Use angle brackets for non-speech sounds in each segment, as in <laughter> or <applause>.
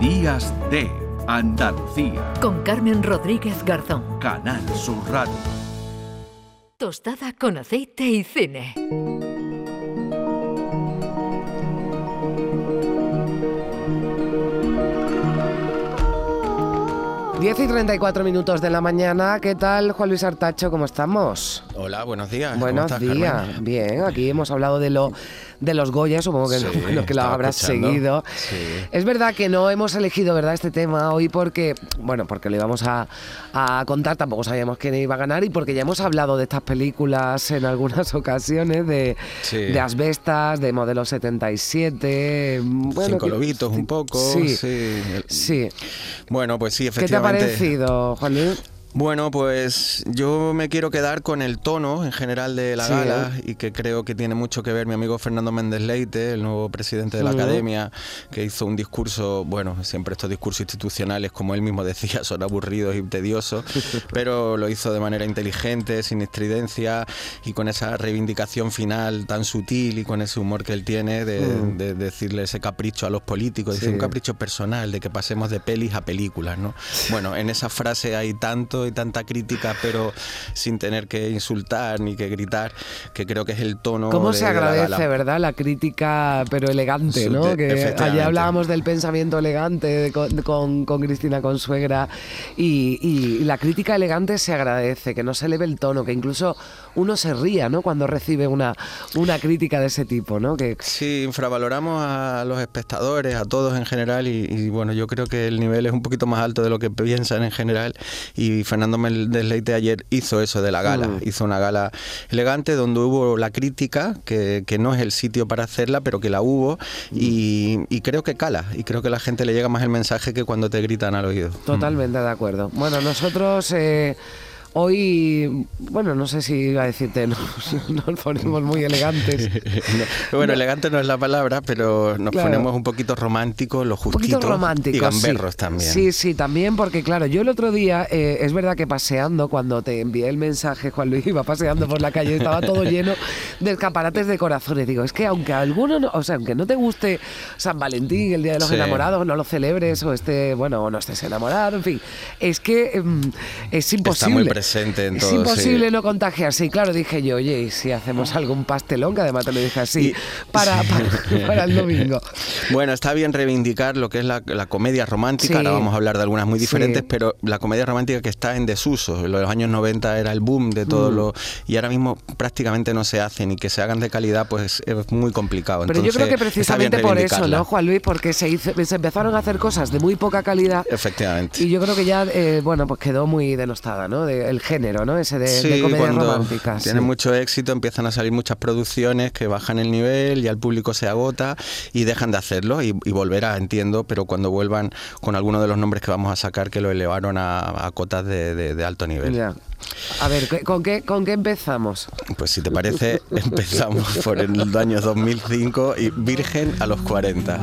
Días de Andalucía. Con Carmen Rodríguez Garzón. Canal Sur Radio. Tostada con aceite y cine. 10 y 34 minutos de la mañana. ¿Qué tal, Juan Luis Artacho? ¿Cómo estamos? Hola, buenos días. Buenos días. Bien, aquí hemos hablado de lo de los Goya, supongo que, <laughs> lo, que lo habrás seguido. Es verdad que no hemos elegido verdad este tema hoy porque, bueno, porque lo íbamos a, contar, tampoco sabíamos quién iba a ganar y porque ya hemos hablado de estas películas en algunas <laughs> ocasiones, de, de Asbestas, de Modelo 77. Bueno, Cinco lobitos un poco. Sí, sí. Bueno, pues sí, efectivamente. ¿Qué te ha parecido, Juan Luis? Bueno, pues yo me quiero quedar con el tono en general de la gala y que creo que tiene mucho que ver mi amigo Fernando Méndez Leite, el nuevo presidente de la academia, que hizo un discurso, bueno, siempre estos discursos institucionales, como él mismo <laughs> decía, son aburridos y tediosos, <laughs> pero lo hizo de manera inteligente, sin estridencia y con esa reivindicación final tan sutil y con ese humor que él tiene de, mm. decirle ese capricho a los políticos, decir un capricho personal, de que pasemos de pelis a películas, ¿no? Bueno, en esa frase hay tanto y tanta crítica, pero sin tener que insultar ni que gritar, que creo que es el tono. ¿Cómo se agradece, verdad? La crítica, pero elegante, ¿no? Que ayer hablábamos del pensamiento elegante con, con, Cristina Consuegra y, y, la crítica elegante se agradece, que no se eleve el tono, que incluso uno se ría, ¿no? Cuando recibe una, una crítica de ese tipo, ¿no? Que... Sí, infravaloramos a los espectadores, a todos en general y, bueno, yo creo que el nivel es un poquito más alto de lo que piensan en general y Fernando Leite ayer hizo eso de la gala, mm. hizo una gala elegante donde hubo la crítica, que, no es el sitio para hacerla, pero que la hubo mm. y, creo que cala, y creo que a la gente le llega más el mensaje que cuando te gritan al oído. Totalmente de acuerdo. Bueno, nosotros... Eh, Hoy, bueno, no sé si iba a decirte, <laughs> nos, nos ponemos muy elegantes. <laughs> bueno, elegante no es la palabra, pero nos ponemos un poquito románticos, lo justito. románticos. Y gamberros también. Sí, sí, también, porque claro, yo el otro día, eh, es verdad que paseando, cuando te envié el mensaje, Juan Luis, <laughs> iba paseando por la calle, estaba todo lleno de escaparates de corazones. Digo, es que aunque a alguno, o sea, aunque no te guste San Valentín, el Día de los Enamorados, no lo celebres, o esté, bueno, o no estés enamorado, en fin, es que em, es imposible. Es imposible no contagiarse. Y claro, dije yo, oye, ¿y si hacemos algún pastelón? Que además te lo dije así, para, para, el domingo. <laughs> Bueno, está bien reivindicar lo que es la, comedia romántica. Ahora vamos a hablar de algunas muy diferentes, pero la comedia romántica que está en desuso. En los años 90 era el boom de todo mm. lo. Y ahora mismo prácticamente no se hacen y que se hagan de calidad, pues es muy complicado. Pero yo creo que precisamente por eso, ¿no, Juan Luis? Porque se, se empezaron a hacer cosas de muy poca calidad. Efectivamente. Y yo creo que ya, eh, bueno, pues quedó muy denostada, ¿no? De, el género, ¿no? Ese de, sí, romántica románticas. Tiene mucho éxito, empiezan a salir muchas producciones que bajan el nivel, y el público se agota y dejan de hacerlo y, volverá, entiendo, pero cuando vuelvan con alguno de los nombres que vamos a sacar que lo elevaron a, cotas de, alto nivel. A ver, ¿con qué, ¿con qué empezamos? Pues si te parece, <laughs> empezamos por el año 2005 y Virgen a los 40.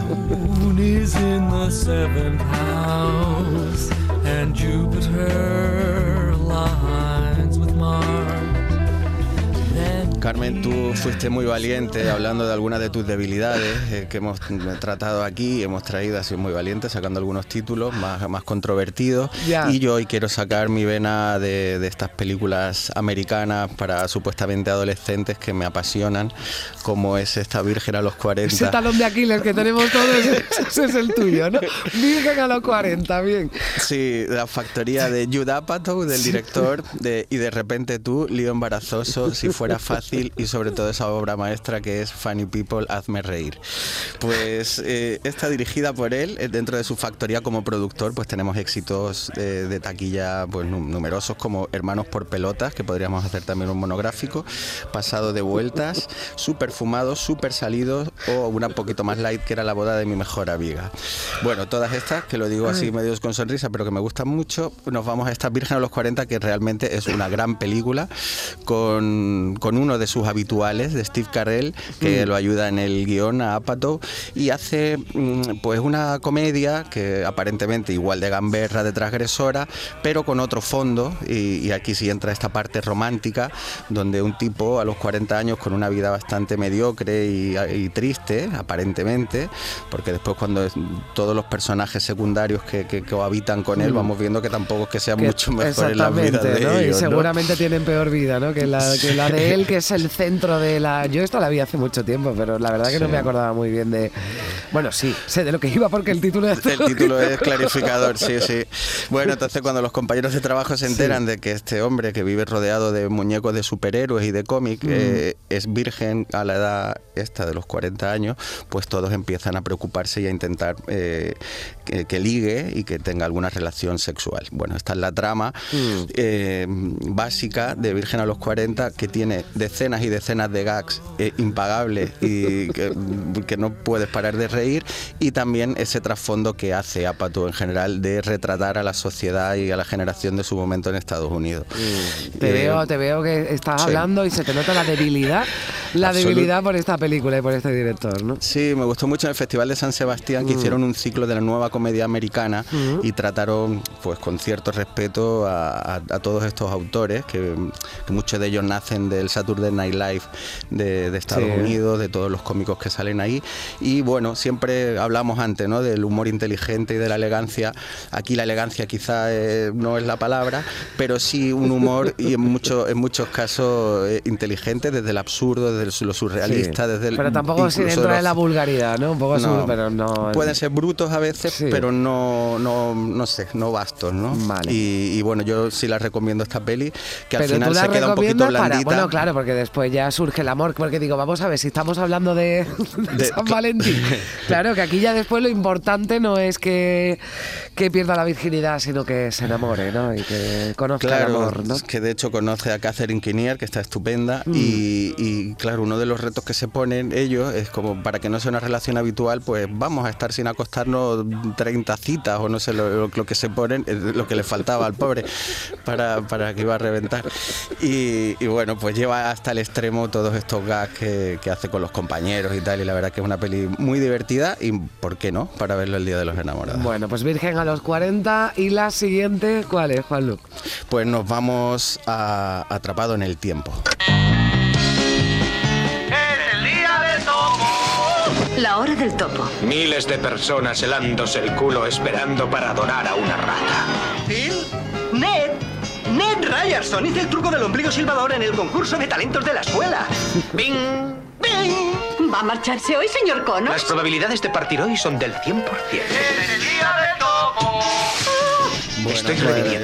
Carmen, tú fuiste muy valiente hablando de algunas de tus debilidades eh, que hemos tratado aquí, hemos traído, sido muy valiente sacando algunos títulos más, más controvertidos. Y yo hoy quiero sacar mi vena de, estas películas americanas para supuestamente adolescentes que me apasionan, como es esta Virgen a los 40. Ese talón de Aquiles que tenemos todos, ese es el tuyo, ¿no? Virgen a los 40, bien. Sí, la factoría de Judd Apatow, del director, de, y de repente tú, lío embarazoso, si fuera fácil y sobre todo esa obra maestra que es Funny People, Hazme Reír. Pues eh, está dirigida por él, eh, dentro de su factoría como productor, pues tenemos éxitos de, taquilla pues numerosos como Hermanos por Pelotas, que podríamos hacer también un monográfico, Pasado de Vueltas, Súper Fumados, Súper Salidos o una poquito más light que era La Boda de mi Mejor Amiga. Bueno, todas estas, que lo digo así medio con sonrisa, pero que me gustan mucho, nos vamos a esta Virgen a los 40, que realmente es una gran película con, con uno de de sus habituales, de Steve Carell, que mm. lo ayuda en el guion a Apatow, y hace mm, pues una comedia que aparentemente igual de gamberra, de transgresora, pero con otro fondo, y, aquí sí entra esta parte romántica, donde un tipo a los 40 años con una vida bastante mediocre y, triste, aparentemente, porque después cuando todos los personajes secundarios que, que, habitan con él, mm. vamos viendo que tampoco es que sea mucho mejor en la vida de Y seguramente tienen peor vida, ¿no? Que la, que la de él, que <laughs> es el centro de la... Yo esto la vi hace mucho tiempo, pero la verdad que no me acordaba muy bien de... Bueno, sí, sé de lo que iba porque el título es... El título es clarificador, sí, sí. Bueno, entonces cuando los compañeros de trabajo se enteran de que este hombre que vive rodeado de muñecos de superhéroes y de cómic mm. eh, es virgen a la edad esta de los 40 años, pues todos empiezan a preocuparse y a intentar eh, que, ligue y que tenga alguna relación sexual. Bueno, esta es la trama mm. eh, básica de Virgen a los 40 que tiene decenas y decenas de gags impagables y que, que, no puedes parar de reír y también ese trasfondo que hace Apatow en general de retratar a la sociedad y a la generación de su momento en Estados Unidos. Mm. Te, veo, te veo que estás hablando y se te nota la debilidad, la debilidad por esta película y por este director, ¿no? Sí, me gustó mucho en el Festival de San Sebastián que mm. hicieron un ciclo de la nueva comedia americana mm. y trataron pues con cierto respeto a, todos estos autores, que, muchos de ellos nacen del Saturday Night Live de, Estados Unidos, de todos los cómicos que salen ahí. Y bueno, siempre hablamos antes ¿no? del humor inteligente y de la elegancia. Aquí la elegancia quizá eh, no es la palabra, pero sí un humor y en, mucho, en muchos casos eh, inteligente, desde el absurdo, desde lo surrealista, desde el... Pero tampoco si dentro de, la vulgaridad, ¿no? Un poco no, pero no... Pueden ser brutos a veces, pero no, no, no sé, no bastos, ¿no? Vale. Y, bueno, yo sí la recomiendo esta peli, que al final se queda un poquito blandita. bueno, claro, porque después ya surge el amor, porque digo, vamos a ver, si estamos hablando de, <laughs> San Valentín, <laughs> claro, que aquí ya después lo importante no es que, que pierda la virginidad, sino que se enamore, ¿no? Y que conozca el amor, ¿no? que de hecho conoce a Catherine Kinnear, que está estupenda, mm. y, claro, uno de los retos que se ponen ellos es como para que no sea una relación habitual, pues vamos a estar sin acostarnos 30 citas o no sé lo, que se ponen, lo que le faltaba al pobre para, para que iba a reventar. Y, bueno, pues lleva hasta el extremo todos estos gags que, que hace con los compañeros y tal, y la verdad que es una peli muy divertida y, ¿por qué no?, para verlo el Día de los Enamorados. Bueno, pues Virgen a los 40 y la siguiente, ¿cuál es, Juanlu? Pues nos vamos a Atrapado en el Tiempo. el día del topo. La hora del topo. Miles de personas helándose el culo esperando para adorar a una rata. Ryerson hice el truco del ombligo silbador en el concurso de talentos de la escuela. ¡Bing! ¡Bing! ¿Va a marcharse hoy, señor Connors? Las probabilidades de partir hoy son del 100%. el día del Estoy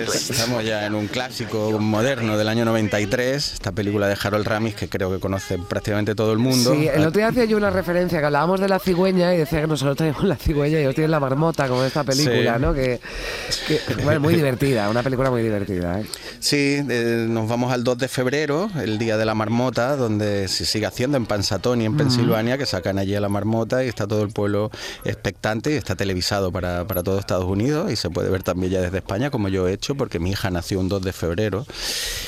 pues, Estamos ya en un clásico moderno del año 93, esta película de Harold Ramis que creo que conoce prácticamente todo el mundo. Sí, el otro día hacía yo una referencia que hablábamos de la cigüeña y decía que nosotros tenemos la cigüeña y ellos tienen la marmota, como esta película, ¿no? Que, bueno, muy divertida, una película muy divertida. ¿eh? Sí, nos vamos al 2 de febrero, el día de la marmota, donde se sigue haciendo en Pansatoni, en Pensilvania, que sacan allí a la marmota y está todo el pueblo expectante y está televisado para, para todo Estados Unidos y se puede ver también ya desde España, como yo he hecho, porque mi hija nació un 2 de febrero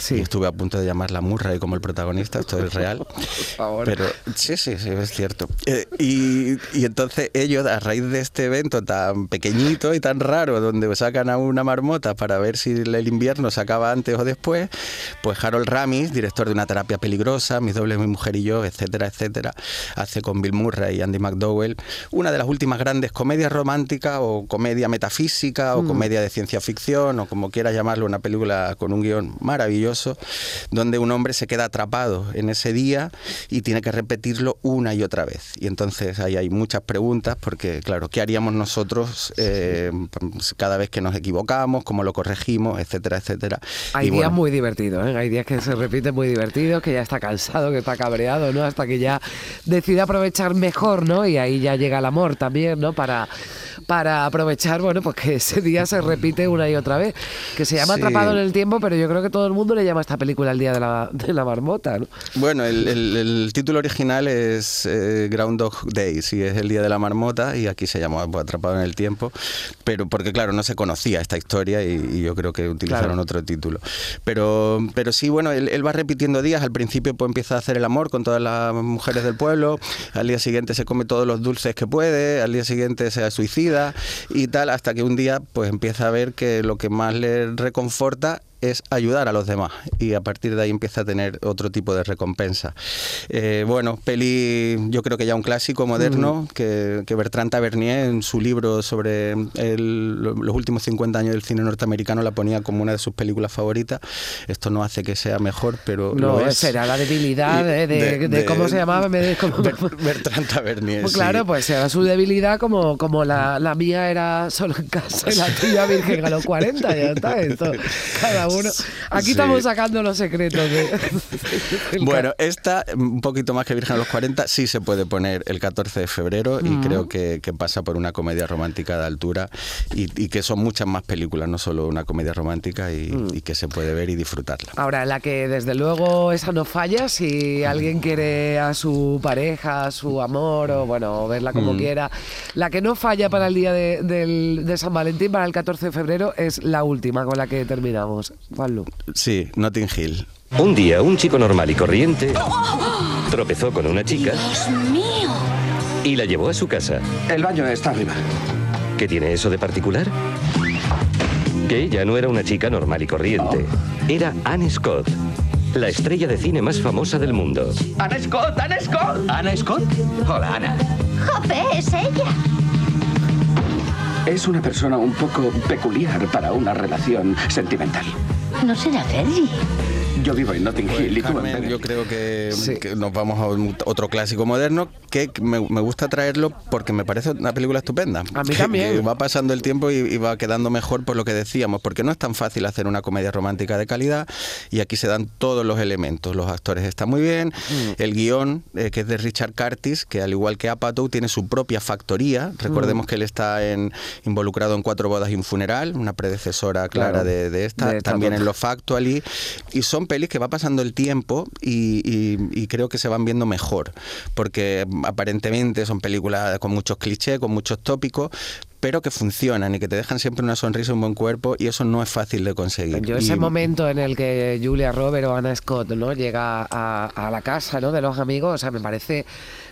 y estuve a punto de llamarla Murray como el protagonista, esto es real. <laughs> Pero sí, sí, sí, es cierto. Eh, y, y, entonces ellos, a raíz de este evento tan pequeñito y tan raro, donde sacan a una marmota para ver si el invierno se acaba antes o después, pues Harold Ramis, director de una terapia peligrosa, Mis dobles, mi mujer y yo, etcétera, etcétera, hace con Bill Murray y Andy McDowell una de las últimas grandes comedias románticas o comedia metafísica o mm. comedia de ciencia ficción o como quieras llamarlo, una película con un guion maravilloso, donde un hombre se queda atrapado en ese día y tiene que repetirlo una y otra vez. Y entonces ahí hay muchas preguntas, porque claro, ¿qué haríamos nosotros eh, cada vez que nos equivocamos? ¿Cómo lo corregimos? Etcétera, etcétera. Hay días muy divertidos, ¿eh? hay días que se repiten muy divertidos, que ya está cansado, que está cabreado, ¿no? Hasta que ya decide aprovechar mejor, ¿no? Y ahí ya llega el amor también, ¿no? Para para aprovechar, bueno, pues que ese día se repite una y otra vez. Que se llama Sí. Atrapado en el Tiempo, pero yo creo que todo el mundo le llama a esta película el Día de la, de la Marmota, ¿no? Bueno, el, el- el título original es eh, Groundhog Day, sí, es el día de la marmota y aquí se llama pues, Atrapado en el tiempo, pero porque claro, no se conocía esta historia y, y yo creo que utilizaron Claro. otro título. Pero, pero sí, bueno, él, él va repitiendo días, al principio pues empieza a hacer el amor con todas las mujeres del pueblo, al día siguiente se come todos los dulces que puede, al día siguiente se suicida y tal, hasta que un día pues empieza a ver que lo que más le reconforta es ayudar a los demás y a partir de ahí empieza a tener otro tipo de recompensa. Eh, bueno, peli yo creo que ya un clásico moderno que, que Bertrand Tavernier en su libro sobre el- lo- los últimos 50 años del cine norteamericano la ponía como una de sus películas favoritas. Esto no hace que sea mejor, pero No, lo es. será la debilidad de, de- de cómo se llamaba. de- cómo- Bertrand Tavernier. Pues sí. claro, pues será su debilidad como, como la, la mía era solo en casa y la tuya virgen a los 40, ya está. Esto, cada uno. Aquí Sí. estamos sacando los secretos de. <laughs> Bueno, esta, un poquito más que Virgen a los 40, sí se puede poner el 14 de febrero y creo que, que pasa por una comedia romántica de altura y, y que son muchas más películas, no solo una comedia romántica y, y que se puede ver y disfrutarla. Ahora, la que desde luego esa no falla, si alguien quiere a su pareja, a su amor, o bueno, verla como quiera, la que no falla para el día de, del- de San Valentín, para el 14 de febrero, es la última con la que terminamos. Sí, Notting Hill. Un día, un chico normal y corriente tropezó con una chica y la llevó a su casa. El baño está arriba. ¿Qué tiene eso de particular? Que ella no era una chica normal y corriente. Era Anne Scott, la estrella de cine más famosa del mundo. ¡Ana Scott! ¡Ana Scott! ¿Ana Scott? Hola, Ana. Jope, es ella. Es una persona un poco peculiar para una relación sentimental. No será Fergie. Yo vivo en Notting Hill y tú en Carmen, yo creo que, Sí. que nos vamos a un- otro clásico moderno que me, me gusta traerlo porque me parece una película estupenda. A mí Que- también. que va pasando el tiempo y, y va quedando mejor por lo que decíamos, porque no es tan fácil hacer una comedia romántica de calidad y aquí se dan todos los elementos. Los actores están muy bien, Mm. el guion, eh, que es de Richard Curtis, que al igual que Apatow tiene su propia factoría. Recordemos que él está en, involucrado en Cuatro bodas y un funeral, una predecesora clara Claro, de, de esta, de esta también otra. en Lo Factually, y son pelis que va pasando el tiempo y, y- creo que se van viendo mejor, porque aparentemente son películas con muchos clichés, con muchos tópicos, pero que funcionan y que te dejan siempre una sonrisa, un buen cuerpo, y eso no es fácil de conseguir. Yo ese Y- momento en el que Julia Robert o Anna Scott no llega a, a la casa ¿no? de los amigos, o sea, me parece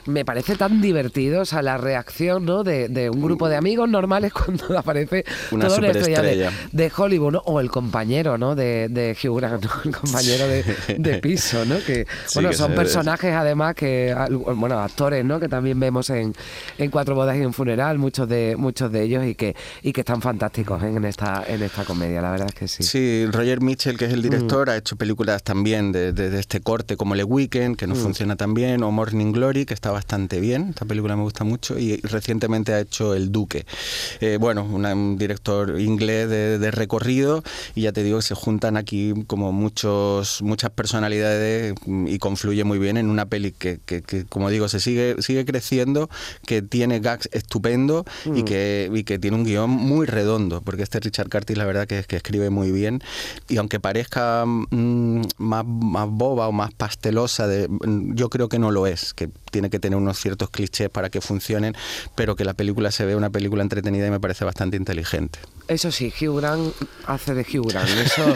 me parece tan divertido, o sea, la reacción ¿no? de, de un grupo de amigos normales <laughs> cuando aparece Una toda una estrella de, de Hollywood, ¿no? o el compañero ¿no? de, de Hugh Grant, ¿no? el compañero de, de <laughs> piso, ¿no? que Sí, bueno, que son personajes además que, bueno, actores, ¿no? que también vemos en, en Cuatro bodas y un funeral, muchos de muchos de ellos y que y que están fantásticos en esta en esta comedia, la verdad es que sí. Sí, Roger Mitchell, que es el Mm. director, ha hecho películas también de, de- de este corte, como Le Weekend, que no Mm. funciona tan bien, o Morning Glory, que está bastante bien. Esta película me gusta mucho. Y recientemente ha hecho El Duque. Eh, bueno, una- un director inglés de, de recorrido, y ya te digo que se juntan aquí como muchos muchas personalidades mm, y confluye muy bien en una peli que, que- que, como digo, se sigue, sigue creciendo, que tiene gags estupendo Mm. y, que, y que tiene un guion muy redondo, porque este Richard Curtis la verdad que, que escribe muy bien y aunque parezca mm, más, más boba o más pastelosa, de, mm, yo creo que no lo es, que tiene que tener unos ciertos clichés para que funcionen, pero que la película se ve una película entretenida y me parece bastante inteligente. Eso sí, Hugh Grant hace de Hugh Grant. Eso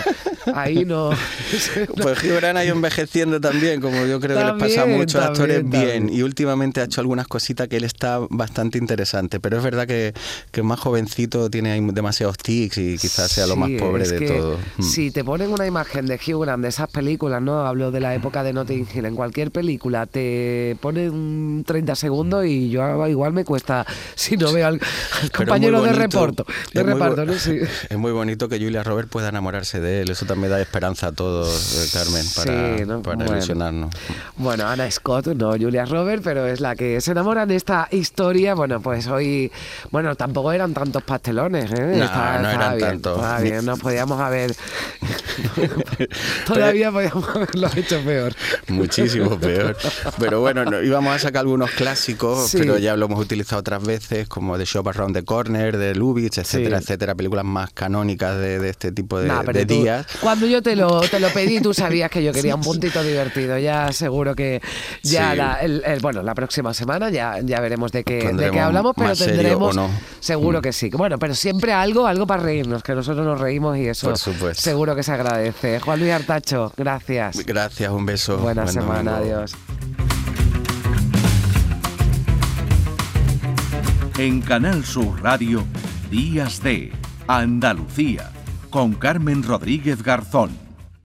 ahí no. <laughs> Pues Hugh Grant ha ido envejeciendo también, como yo creo que les pasa a También, muchos actores también, bien. también. Y últimamente ha hecho algunas cositas que él está bastante interesante. Pero es verdad que, que más jovencito tiene demasiados tics y quizás sea lo más pobre de todo. Mm. Si te ponen una imagen de Hugh Grant de esas películas, ¿no? Hablo de la época de Notting Hill. En cualquier película te ponen 30 segundos y yo igual me cuesta si no veo al, compañero de. De Es muy reparto, bo- ¿no? Sí. <laughs> Es muy bonito que Julia Robert pueda enamorarse de él. Eso también da esperanza a todos, eh, Carmen, para, Sí, ¿no? para Bueno. ilusionarnos. Bueno, Ana Scott, no Julia Robert, pero es la que se enamora en esta historia. Bueno, pues hoy, bueno, tan tampoco eran tantos pastelones, ¿eh? No, Estaba- no eran bien, tantos. estaba bien, nos podíamos haber... <laughs> Todavía podíamos haberlo hecho peor. Muchísimo peor. Pero bueno, no, íbamos a sacar algunos clásicos, Sí. pero ya lo hemos utilizado otras veces, como The Shop Around the Corner, de Lubitsch, etcétera, Sí. etcétera. Películas más canónicas de, de este tipo de, Nah, pero de tú- días. Cuando yo te lo, te lo pedí, tú sabías que yo <laughs> quería un puntito divertido. Ya seguro que ya Sí. la, el- el- bueno, la próxima semana ya, ya veremos de qué, de qué hablamos, pero tendremos no. Seguro Mm. que sí. Bueno, pero siempre algo, algo para reírnos, que nosotros nos reímos y eso Por supuesto. seguro que se agradece. Juan Luis Artacho, gracias. Gracias, un beso. Buena Buen semana, adiós. En Canal Sur Radio, Días de Andalucía, con Carmen Rodríguez Garzón.